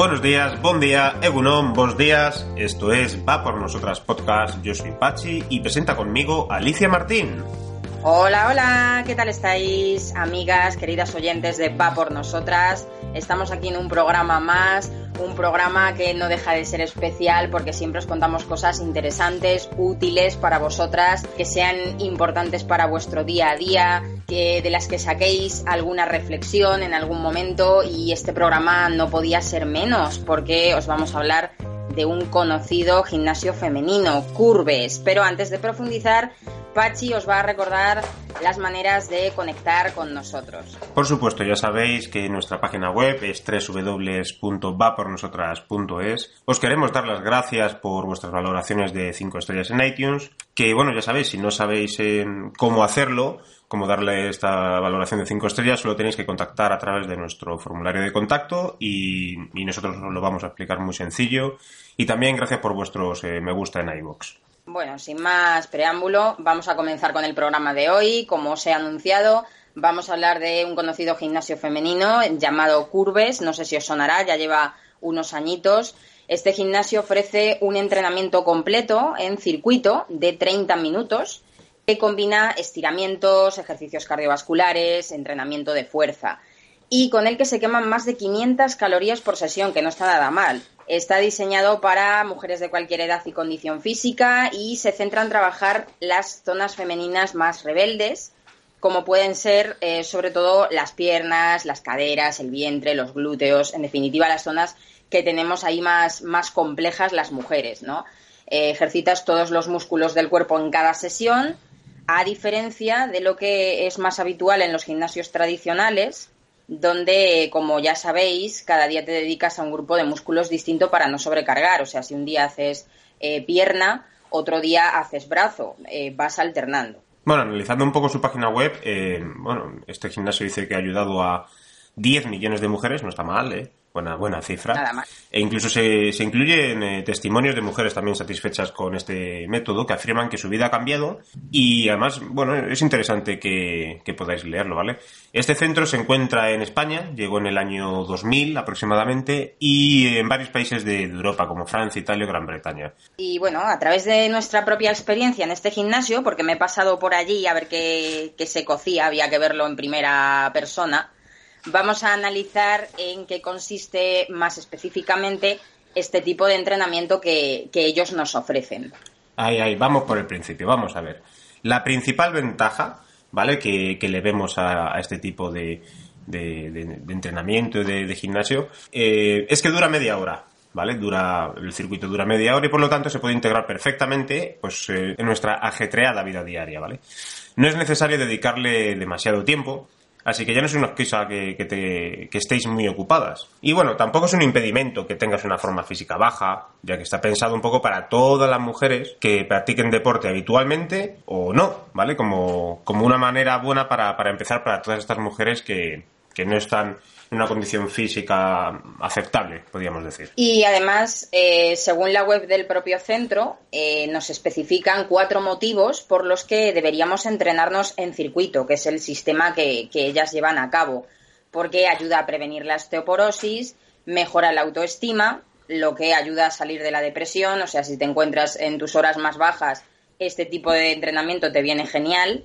Buenos días, buen día, Egunon, buenos días. Esto es Va por Nosotras Podcast. Yo soy Pachi y presenta conmigo Alicia Martín. Hola, hola, ¿qué tal estáis, amigas, queridas oyentes de Va por Nosotras? Estamos aquí en un programa más, un programa que no deja de ser especial porque siempre os contamos cosas interesantes, útiles para vosotras, que sean importantes para vuestro día a día, que de las que saquéis alguna reflexión en algún momento y este programa no podía ser menos porque os vamos a hablar de un conocido gimnasio femenino, Curves. Pero antes de profundizar, Pachi os va a recordar las maneras de conectar con nosotros. Por supuesto, ya sabéis que nuestra página web es www.vapornosotras.es. Os queremos dar las gracias por vuestras valoraciones de 5 estrellas en iTunes, que bueno, ya sabéis, si no sabéis cómo hacerlo, cómo darle esta valoración de 5 estrellas, solo tenéis que contactar a través de nuestro formulario de contacto y, nosotros os lo vamos a explicar muy sencillo. Y también gracias por vuestros eh, me gusta en iVoox. Bueno, sin más preámbulo, vamos a comenzar con el programa de hoy. Como os he anunciado, vamos a hablar de un conocido gimnasio femenino llamado Curves. No sé si os sonará, ya lleva unos añitos. Este gimnasio ofrece un entrenamiento completo en circuito de 30 minutos que combina estiramientos, ejercicios cardiovasculares, entrenamiento de fuerza y con el que se queman más de 500 calorías por sesión, que no está nada mal. Está diseñado para mujeres de cualquier edad y condición física y se centra en trabajar las zonas femeninas más rebeldes, como pueden ser eh, sobre todo las piernas, las caderas, el vientre, los glúteos, en definitiva las zonas que tenemos ahí más, más complejas las mujeres, ¿no? Eh, ejercitas todos los músculos del cuerpo en cada sesión, a diferencia de lo que es más habitual en los gimnasios tradicionales, donde, como ya sabéis, cada día te dedicas a un grupo de músculos distinto para no sobrecargar. O sea, si un día haces eh, pierna, otro día haces brazo, eh, vas alternando. Bueno, analizando un poco su página web, eh, bueno, este gimnasio dice que ha ayudado a 10 millones de mujeres, no está mal, ¿eh? Buena, buena cifra. Nada más. E incluso se, se incluyen eh, testimonios de mujeres también satisfechas con este método que afirman que su vida ha cambiado y además, bueno, es interesante que, que podáis leerlo, ¿vale? Este centro se encuentra en España, llegó en el año 2000 aproximadamente y en varios países de Europa como Francia, Italia o Gran Bretaña. Y bueno, a través de nuestra propia experiencia en este gimnasio, porque me he pasado por allí a ver qué, qué se cocía, había que verlo en primera persona, vamos a analizar en qué consiste más específicamente este tipo de entrenamiento que, ellos nos ofrecen. Ahí, ahí, vamos por el principio, vamos a ver. La principal ventaja, ¿vale? Que, le vemos a, este tipo de, de, entrenamiento, de, de gimnasio, eh, es que dura media hora. ¿Vale? Dura, el circuito dura media hora y por lo tanto se puede integrar perfectamente pues, eh, en nuestra ajetreada vida diaria, ¿vale? No es necesario dedicarle demasiado tiempo, Así que ya no es una excusa que, que, estéis muy ocupadas. Y bueno, tampoco es un impedimento que tengas una forma física baja, ya que está pensado un poco para todas las mujeres que practiquen deporte habitualmente o no, ¿vale? Como, como una manera buena para, para empezar para todas estas mujeres que, que no están en una condición física aceptable, podríamos decir. Y además, eh, según la web del propio centro, eh, nos especifican cuatro motivos por los que deberíamos entrenarnos en circuito, que es el sistema que, que ellas llevan a cabo, porque ayuda a prevenir la osteoporosis, mejora la autoestima, lo que ayuda a salir de la depresión, o sea, si te encuentras en tus horas más bajas, este tipo de entrenamiento te viene genial,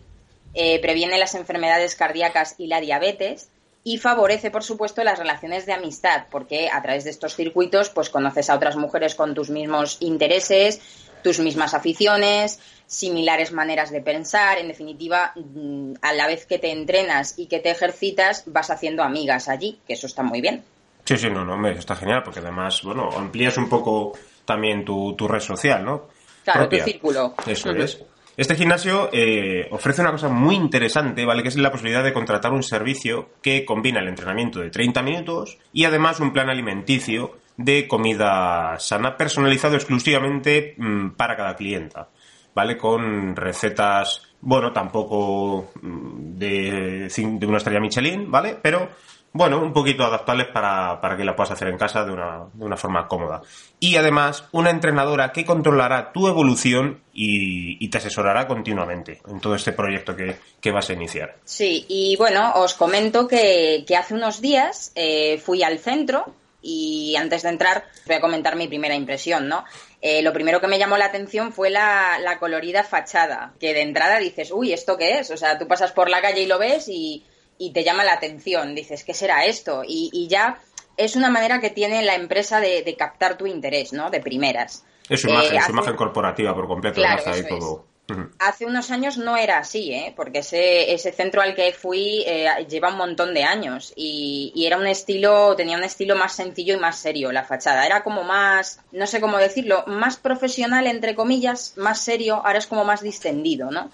eh, previene las enfermedades cardíacas y la diabetes, y favorece, por supuesto, las relaciones de amistad, porque a través de estos circuitos pues conoces a otras mujeres con tus mismos intereses, tus mismas aficiones, similares maneras de pensar, en definitiva, mm, a la vez que te entrenas y que te ejercitas, vas haciendo amigas allí, que eso está muy bien. Sí, sí, no, no, está genial, porque además, bueno, amplías un poco también tu, tu red social, ¿no? Claro, tu círculo. Eso es. Este gimnasio eh, ofrece una cosa muy interesante, ¿vale? Que es la posibilidad de contratar un servicio que combina el entrenamiento de 30 minutos y además un plan alimenticio de comida sana personalizado exclusivamente mm, para cada clienta, ¿vale? Con recetas, bueno, tampoco mm, de, de una estrella Michelin, ¿vale? Pero bueno, un poquito adaptables para, para, que la puedas hacer en casa de una, de una, forma cómoda. Y además, una entrenadora que controlará tu evolución y, te asesorará continuamente en todo este proyecto que, que, vas a iniciar. Sí, y bueno, os comento que, que hace unos días eh, fui al centro y antes de entrar voy a comentar mi primera impresión, ¿no? Eh, lo primero que me llamó la atención fue la, colorida fachada, que de entrada dices, uy, ¿esto qué es? O sea, tú pasas por la calle y lo ves y, te llama la atención, dices, ¿qué será esto? Y, ya es una manera que tiene la empresa de, captar tu interés, ¿no? De primeras. Es su imagen, su imagen corporativa por completo, claro, todo. Hace unos años no era así, ¿eh? porque ese, ese centro al que fui eh, lleva un montón de años y, era un estilo, tenía un estilo más sencillo y más serio la fachada. Era como más, no sé cómo decirlo, más profesional entre comillas, más serio, ahora es como más distendido, ¿no?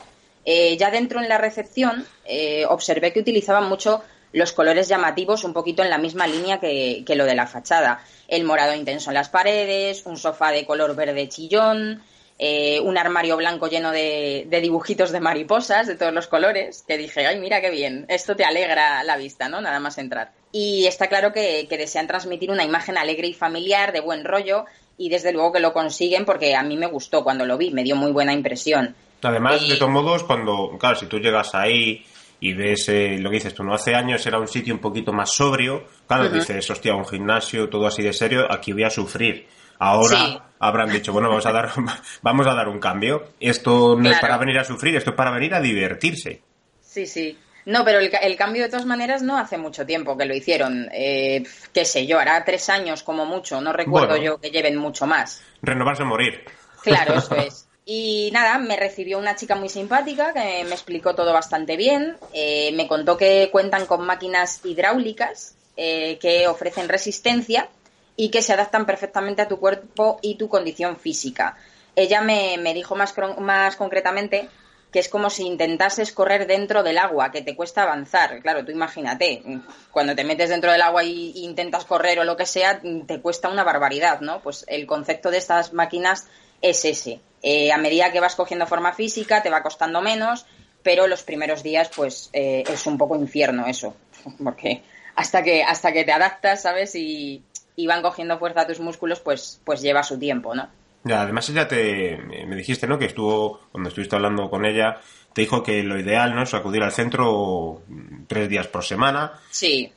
Eh, ya dentro en la recepción eh, observé que utilizaban mucho los colores llamativos un poquito en la misma línea que, que lo de la fachada. El morado intenso en las paredes, un sofá de color verde chillón, eh, un armario blanco lleno de, dibujitos de mariposas de todos los colores, que dije, ay, mira qué bien, esto te alegra la vista, ¿no? Nada más entrar. Y está claro que, desean transmitir una imagen alegre y familiar, de buen rollo, y desde luego que lo consiguen porque a mí me gustó cuando lo vi, me dio muy buena impresión. Además, de todos modos, cuando, claro, si tú llegas ahí y ves eh, lo que dices tú, no hace años era un sitio un poquito más sobrio, claro, dices, hostia, un gimnasio, todo así de serio, aquí voy a sufrir. Ahora habrán dicho, bueno, vamos a dar, vamos a dar un cambio. Esto no es para venir a sufrir, esto es para venir a divertirse. Sí, sí. No, pero el, cambio de todas maneras no hace mucho tiempo que lo hicieron. Eh, qué sé yo, hará tres años como mucho. No recuerdo yo que lleven mucho más. Renovarse o morir. Claro, eso es. Y nada, me recibió una chica muy simpática que me explicó todo bastante bien. Eh, me contó que cuentan con máquinas hidráulicas eh, que ofrecen resistencia y que se adaptan perfectamente a tu cuerpo y tu condición física. Ella me, dijo más, más concretamente que es como si intentases correr dentro del agua, que te cuesta avanzar. Claro, tú imagínate, cuando te metes dentro del agua e intentas correr o lo que sea, te cuesta una barbaridad, ¿no? Pues el concepto de estas máquinas es ese. Eh, a medida que vas cogiendo forma física, te va costando menos, pero los primeros días, pues, eh, es un poco infierno eso, porque hasta que, hasta que te adaptas, ¿sabes? Y, y van cogiendo fuerza a tus músculos, pues, pues lleva su tiempo, ¿no? Ya, además ella te, me dijiste, ¿no? Que estuvo, cuando estuviste hablando con ella, te dijo que lo ideal, ¿no? Es acudir al centro tres días por semana. Sí.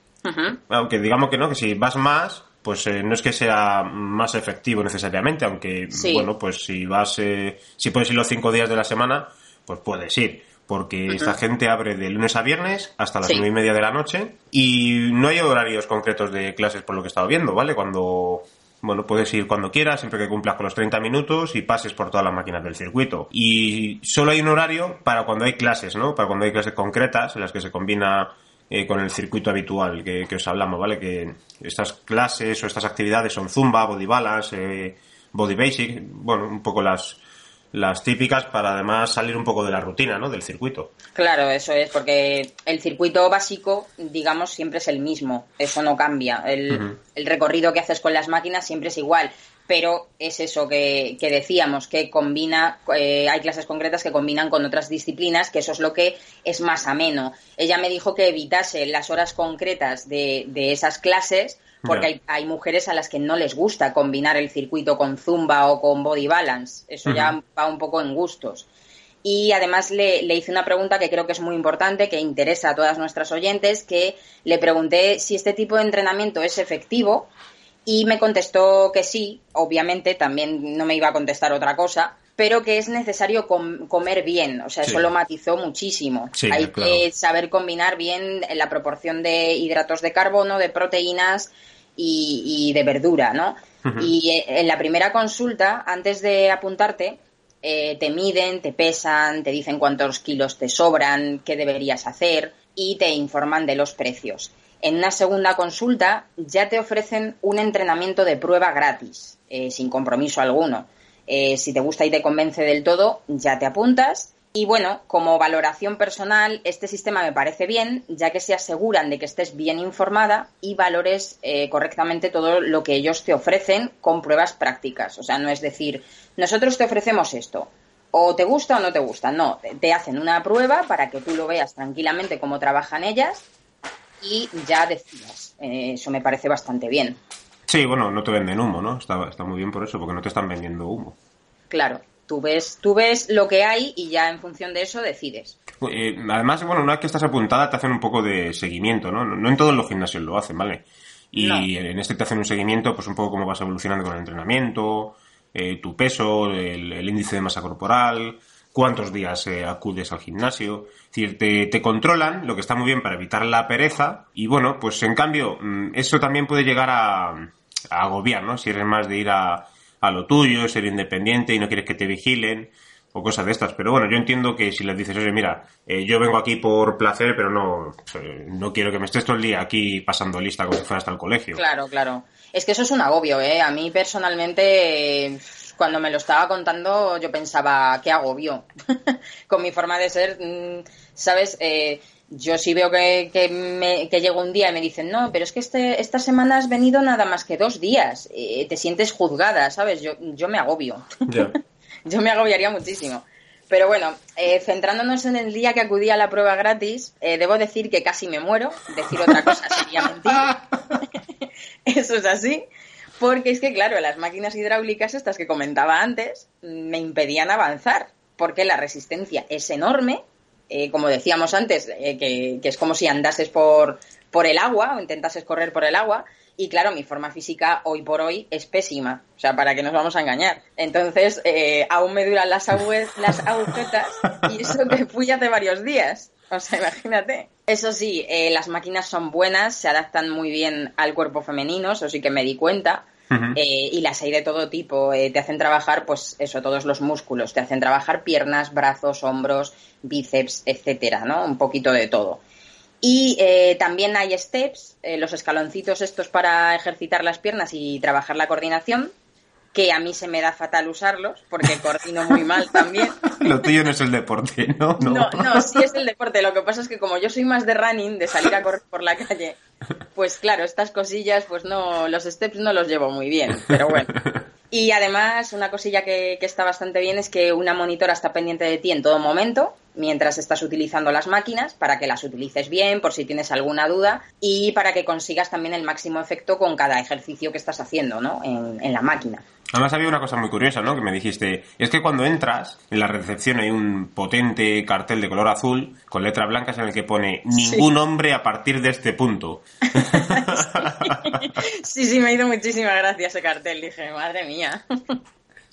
Aunque digamos que no, que si vas más, pues eh, no es que sea más efectivo necesariamente, aunque, bueno, pues si vas, eh, si puedes ir los cinco días de la semana, pues puedes ir porque esta gente abre de lunes a viernes hasta las nueve y media de la noche y no hay horarios concretos de clases por lo que he estado viendo, ¿vale? Cuando, bueno, puedes ir cuando quieras, siempre que cumplas con los 30 minutos y pases por todas las máquinas del circuito. Y solo hay un horario para cuando hay clases, ¿no? Para cuando hay clases concretas en las que se combina eh, con el circuito habitual que, os hablamos, ¿vale? Que estas clases o estas actividades son Zumba, Body Balance, eh, Body Basic, bueno, un poco las las típicas para además salir un poco de la rutina, ¿no? Del circuito. Claro, eso es, porque el circuito básico, digamos, siempre es el mismo, eso no cambia. El, recorrido que haces con las máquinas siempre es igual, pero es eso que, decíamos, que combina, eh, hay clases concretas que combinan con otras disciplinas, que eso es lo que es más ameno. Ella me dijo que evitase las horas concretas de, de esas clases porque hay, mujeres a las que no les gusta combinar el circuito con zumba o con body balance. Eso ya va un poco en gustos. Y además le, hice una pregunta que creo que es muy importante, que interesa a todas nuestras oyentes, que le pregunté si este tipo de entrenamiento es efectivo y me contestó que sí, obviamente también no me iba a contestar otra cosa, pero que es necesario comer bien, o sea, eso lo matizó muchísimo. Hay que saber combinar bien la proporción de hidratos de carbono, de proteínas y, de verdura, ¿no? Y eh, en la primera consulta, antes de apuntarte, eh, te miden, te pesan, te dicen cuántos kilos te sobran, qué deberías hacer y te informan de los precios. En una segunda consulta ya te ofrecen un entrenamiento de prueba gratis, eh, sin compromiso alguno. si te gusta y te convence del todo, ya te apuntas y bueno, como valoración personal, este sistema me parece bien, ya que se aseguran de que estés bien informada y valores eh, correctamente todo lo que ellos te ofrecen con pruebas prácticas. O sea, no es decir, nosotros te ofrecemos esto, o te gusta o no te gusta. No, te hacen una prueba para que tú lo veas tranquilamente cómo trabajan ellas y ya decidas. Eh, eso me parece bastante bien. Sí, bueno, no te venden humo, ¿no? Está, está muy bien por eso, porque no te están vendiendo humo. Claro. Tú ves, tú ves lo que hay y ya en función de eso decides. Eh, además, bueno, una vez que estás apuntada te hacen un poco de seguimiento, ¿no? No en todos los gimnasios lo hacen, ¿vale? Y en este te hacen un seguimiento, pues un poco cómo vas evolucionando con el entrenamiento, eh, tu peso, el, índice de masa corporal, cuántos días eh, acudes al gimnasio. Es decir, te, controlan, lo que está muy bien para evitar la pereza. Y bueno, pues en cambio, mm, eso también puede llegar a, a agobiar, ¿no? Si eres más de ir a, a lo tuyo, ser independiente y no quieres que te vigilen o cosas de estas. Pero bueno, yo entiendo que si les dices, oye, mira, eh, yo vengo aquí por placer, pero no, eh, no quiero que me estés todo el día aquí pasando lista como si fuera hasta el colegio. Claro, claro. Es que eso es un agobio, ¿eh? A mí personalmente, cuando me lo estaba contando, yo pensaba, qué agobio. Con mi forma de ser, mm, ¿sabes? Eh, yo sí veo que, que, me, que llego un día y me dicen, no, pero es que este, esta semana has venido nada más que dos días. te sientes juzgada, ¿sabes? Yo, yo me agobio. yo me agobiaría muchísimo. Pero bueno, eh, centrándonos en el día que acudí a la prueba gratis, eh, debo decir que casi me muero. Decir otra cosa sería mentir. Eso es así. Porque es que, claro, las máquinas hidráulicas, estas que comentaba antes, me impedían avanzar. Porque la resistencia es enorme. Eh, como decíamos antes, que, que, es como si andases por, por el agua o intentases correr por el agua. Y claro, mi forma física hoy por hoy es pésima, o sea, para que nos vamos a engañar. Entonces, eh, aún me duran las, las agujetas y eso que fui hace varios días. O sea, imagínate. Eso sí, eh, las máquinas son buenas, se adaptan muy bien al cuerpo femenino, eso sí que me di cuenta. Eh, y las hay de todo tipo. te hacen trabajar, pues eso, todos los músculos. Te hacen trabajar piernas, brazos, hombros, bíceps, etcétera, ¿no? Un poquito de todo. Y eh, también hay steps, eh, los escaloncitos estos para ejercitar las piernas y trabajar la coordinación, que a mí se me da fatal usarlos, porque coordino muy mal también. Lo tuyo no es el deporte, ¿no? ¿no? No, no, sí es el deporte. Lo que pasa es que como yo soy más de running, de salir a correr por la calle, pues claro, estas cosillas, pues no, los steps no los llevo muy bien, pero bueno. Y además, una cosilla que, está bastante bien es que una monitora está pendiente de ti en todo momento, mientras estás utilizando las máquinas, para que las utilices bien, por si tienes alguna duda, y para que consigas también el máximo efecto con cada ejercicio que estás haciendo, ¿no? En, la máquina. Además había una cosa muy curiosa, ¿no? Que me dijiste, es que cuando entras, en la recepción hay un potente cartel de color azul con letras blancas en el que pone ningún hombre a partir de este punto. sí, sí, me ha ido muchísimas gracias ese cartel. Dije, madre mía.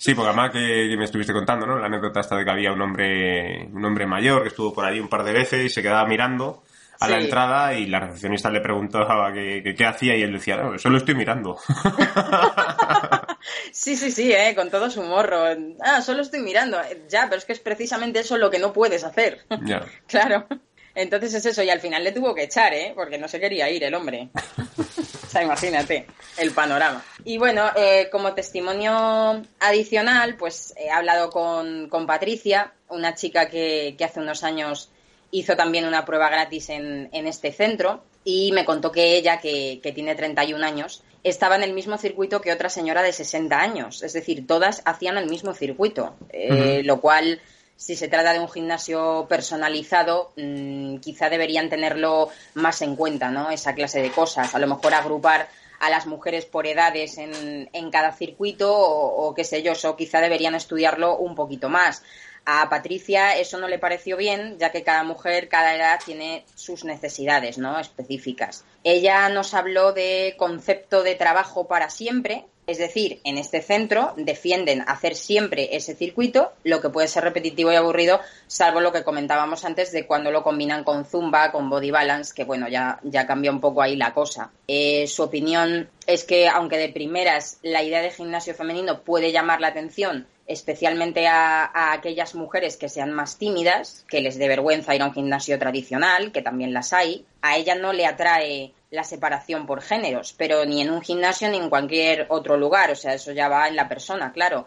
Sí, porque además que, me estuviste contando, ¿no? La anécdota esta de que había un hombre, un hombre mayor que estuvo por ahí un par de veces y se quedaba mirando a la entrada y la recepcionista le preguntaba qué, qué hacía y él decía, no, solo estoy mirando. sí, sí, sí, ¿eh? con todo su morro. Ah, solo estoy mirando. Ya, pero es que es precisamente eso lo que no puedes hacer. Ya. claro. Entonces es eso, y al final le tuvo que echar, ¿eh? Porque no se quería ir el hombre. sea, imagínate el panorama. Y bueno, eh, como testimonio adicional, pues he hablado con, Patricia, una chica que, hace unos años hizo también una prueba gratis en, este centro y me contó que ella, que, tiene 31 años, estaba en el mismo circuito que otra señora de 60 años. Es decir, todas hacían el mismo circuito, eh, lo cual si se trata de un gimnasio personalizado, mm, quizá deberían tenerlo más en cuenta, ¿no? Esa clase de cosas. A lo mejor agrupar a las mujeres por edades en, en cada circuito o, qué sé yo, eso quizá deberían estudiarlo un poquito más. A Patricia eso no le pareció bien, ya que cada mujer, cada edad tiene sus necesidades, ¿no? Específicas. Ella nos habló de concepto de trabajo para siempre, es decir, en este centro defienden hacer siempre ese circuito, lo que puede ser repetitivo y aburrido, salvo lo que comentábamos antes de cuando lo combinan con Zumba, con Body Balance, que bueno, ya, ya cambia un poco ahí la cosa. Eh, su opinión es que, aunque de primeras la idea de gimnasio femenino puede llamar la atención, especialmente a, a, aquellas mujeres que sean más tímidas, que les dé vergüenza ir a un gimnasio tradicional, que también las hay, a ella no le atrae la separación por géneros, pero ni en un gimnasio ni en cualquier otro lugar, o sea, eso ya va en la persona, claro.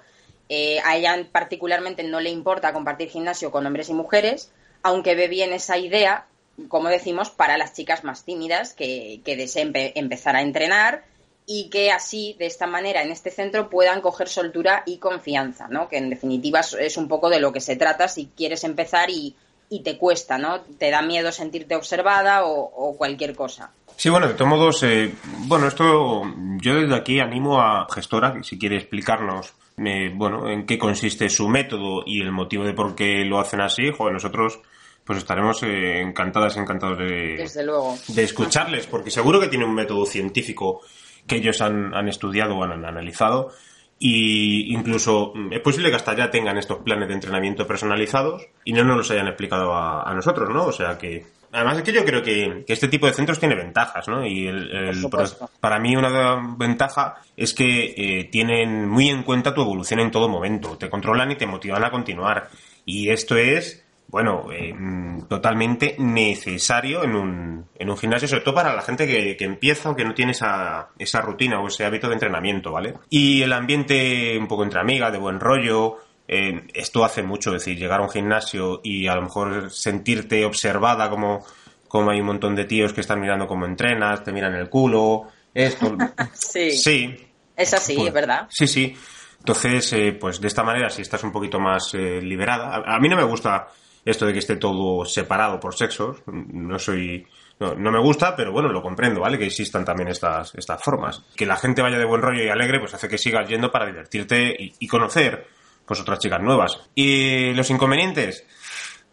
Eh, a ella particularmente no le importa compartir gimnasio con hombres y mujeres, aunque ve bien esa idea, como decimos, para las chicas más tímidas que, que deseen empezar a entrenar y que así, de esta manera, en este centro puedan coger soltura y confianza, ¿no? Que en definitiva es un poco de lo que se trata si quieres empezar y, y te cuesta, ¿no? Te da miedo sentirte observada o cualquier cosa. Sí, bueno, de todos modos, eh, bueno, esto yo desde aquí animo a gestora, si quiere explicarnos, bueno, en qué consiste su método y el motivo de por qué lo hacen así, joder, nosotros pues estaremos eh, encantadas, encantados de, Desde luego. de escucharles, porque seguro que tiene un método científico que ellos han, han estudiado o han analizado y incluso mm, es posible que hasta ya tengan estos planes de entrenamiento personalizados y no nos los hayan explicado a, a nosotros, ¿no? O sea que Además es que yo creo que, que, este tipo de centros tiene ventajas, ¿no? Y el, el, para mí una ventaja es que eh, tienen muy en cuenta tu evolución en todo momento, te controlan y te motivan a continuar. Y esto es, bueno, eh, mm, totalmente necesario en un, en un gimnasio, sobre todo para la gente que, que empieza o que no tiene esa, esa rutina o ese hábito de entrenamiento, ¿vale? Y el ambiente un poco entre amigas, de buen rollo, eh, esto hace mucho, es decir, llegar a un gimnasio y a lo mejor sentirte observada como, como hay un montón de tíos que están mirando cómo entrenas, te miran el culo, esto. sí. Sí. Es así, Pues, es verdad. Sí, sí. Entonces, eh, pues de esta manera, si estás un poquito más eh, liberada. A, a, mí no me gusta esto de que esté todo separado por sexos. No soy. No, no, me gusta, pero bueno, lo comprendo, ¿vale? Que existan también estas, estas formas. Que la gente vaya de buen rollo y alegre, pues hace que sigas yendo para divertirte y, y conocer pues otras chicas nuevas. Y los inconvenientes,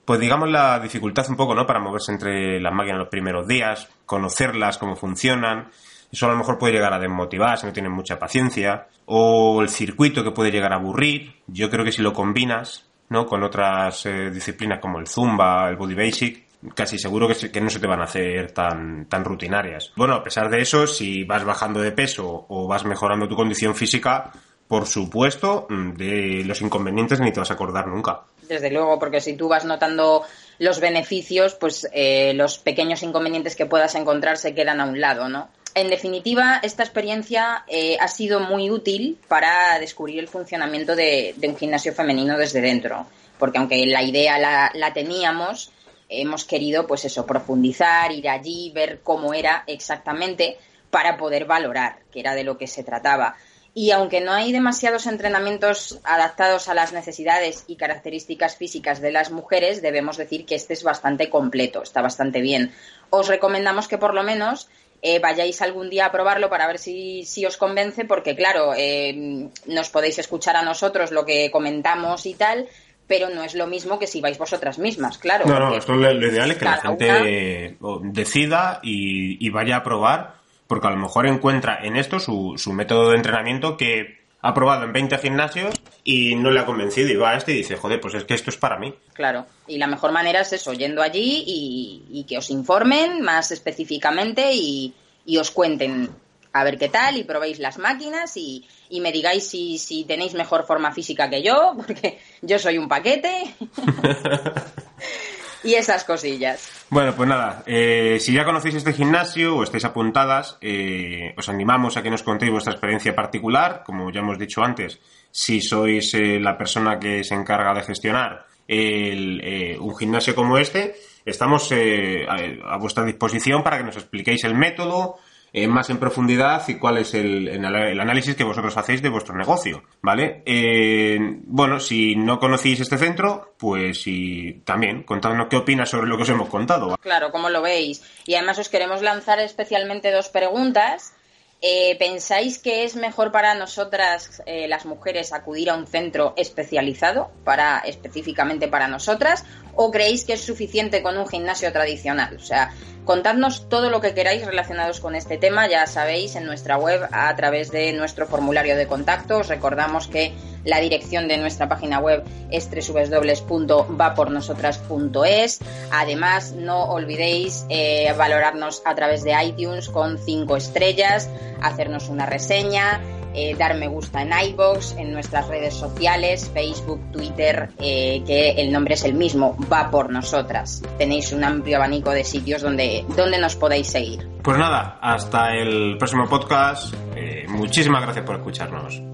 pues digamos la dificultad un poco, ¿no? Para moverse entre las máquinas los primeros días, conocerlas, cómo funcionan. Eso a lo mejor puede llegar a desmotivar si no tienen mucha paciencia. O el circuito que puede llegar a aburrir. Yo creo que si lo combinas, ¿no? Con otras eh, disciplinas como el Zumba, el Body Basic, casi seguro que, que, no se te van a hacer tan, tan rutinarias. Bueno, a pesar de eso, si vas bajando de peso o vas mejorando tu condición física, por supuesto, de los inconvenientes ni te vas a acordar nunca. Desde luego, porque si tú vas notando los beneficios, pues eh, los pequeños inconvenientes que puedas encontrar se quedan a un lado, ¿no? En definitiva, esta experiencia eh, ha sido muy útil para descubrir el funcionamiento de, de, un gimnasio femenino desde dentro, porque aunque la idea la, la teníamos, hemos querido, pues eso, profundizar, ir allí, ver cómo era exactamente para poder valorar, que era de lo que se trataba. Y aunque no hay demasiados entrenamientos adaptados a las necesidades y características físicas de las mujeres, debemos decir que este es bastante completo, está bastante bien. Os recomendamos que por lo menos eh, vayáis algún día a probarlo para ver si, si os convence, porque claro, eh, nos podéis escuchar a nosotros lo que comentamos y tal, pero no es lo mismo que si vais vosotras mismas, claro. No, no, esto lo, lo ideal es que la gente una... decida y, y vaya a probar porque a lo mejor encuentra en esto su, su, método de entrenamiento que ha probado en 20 gimnasios y no le ha convencido y va a este y dice, joder, pues es que esto es para mí. Claro, y la mejor manera es eso, yendo allí y, y que os informen más específicamente y, y, os cuenten a ver qué tal y probéis las máquinas y, y me digáis si, si tenéis mejor forma física que yo, porque yo soy un paquete. y esas cosillas. Bueno, pues nada, eh, si ya conocéis este gimnasio o estáis apuntadas, eh, os animamos a que nos contéis vuestra experiencia particular, como ya hemos dicho antes, si sois eh, la persona que se encarga de gestionar el, eh, un gimnasio como este, estamos eh, a, a, vuestra disposición para que nos expliquéis el método, eh, más en profundidad y cuál es el, análisis que vosotros hacéis de vuestro negocio, ¿vale? Eh, bueno, si no conocéis este centro, pues si, también contadnos qué opinas sobre lo que os hemos contado. Claro, cómo lo veis. Y además os queremos lanzar especialmente dos preguntas. Eh, ¿Pensáis que es mejor para nosotras, eh, las mujeres, acudir a un centro especializado para específicamente para nosotras? ¿O creéis que es suficiente con un gimnasio tradicional? O sea, contadnos todo lo que queráis relacionados con este tema, ya sabéis, en nuestra web a través de nuestro formulario de contacto. Os recordamos que la dirección de nuestra página web es www.vapornosotras.es. Además, no olvidéis eh, valorarnos a través de iTunes con 5 estrellas, hacernos una reseña, eh, dar me gusta en iBox, en nuestras redes sociales, Facebook, Twitter, eh, que el nombre es el mismo, va por nosotras. Tenéis un amplio abanico de sitios donde, donde nos podéis seguir. Pues nada, hasta el próximo podcast. Eh, muchísimas gracias por escucharnos.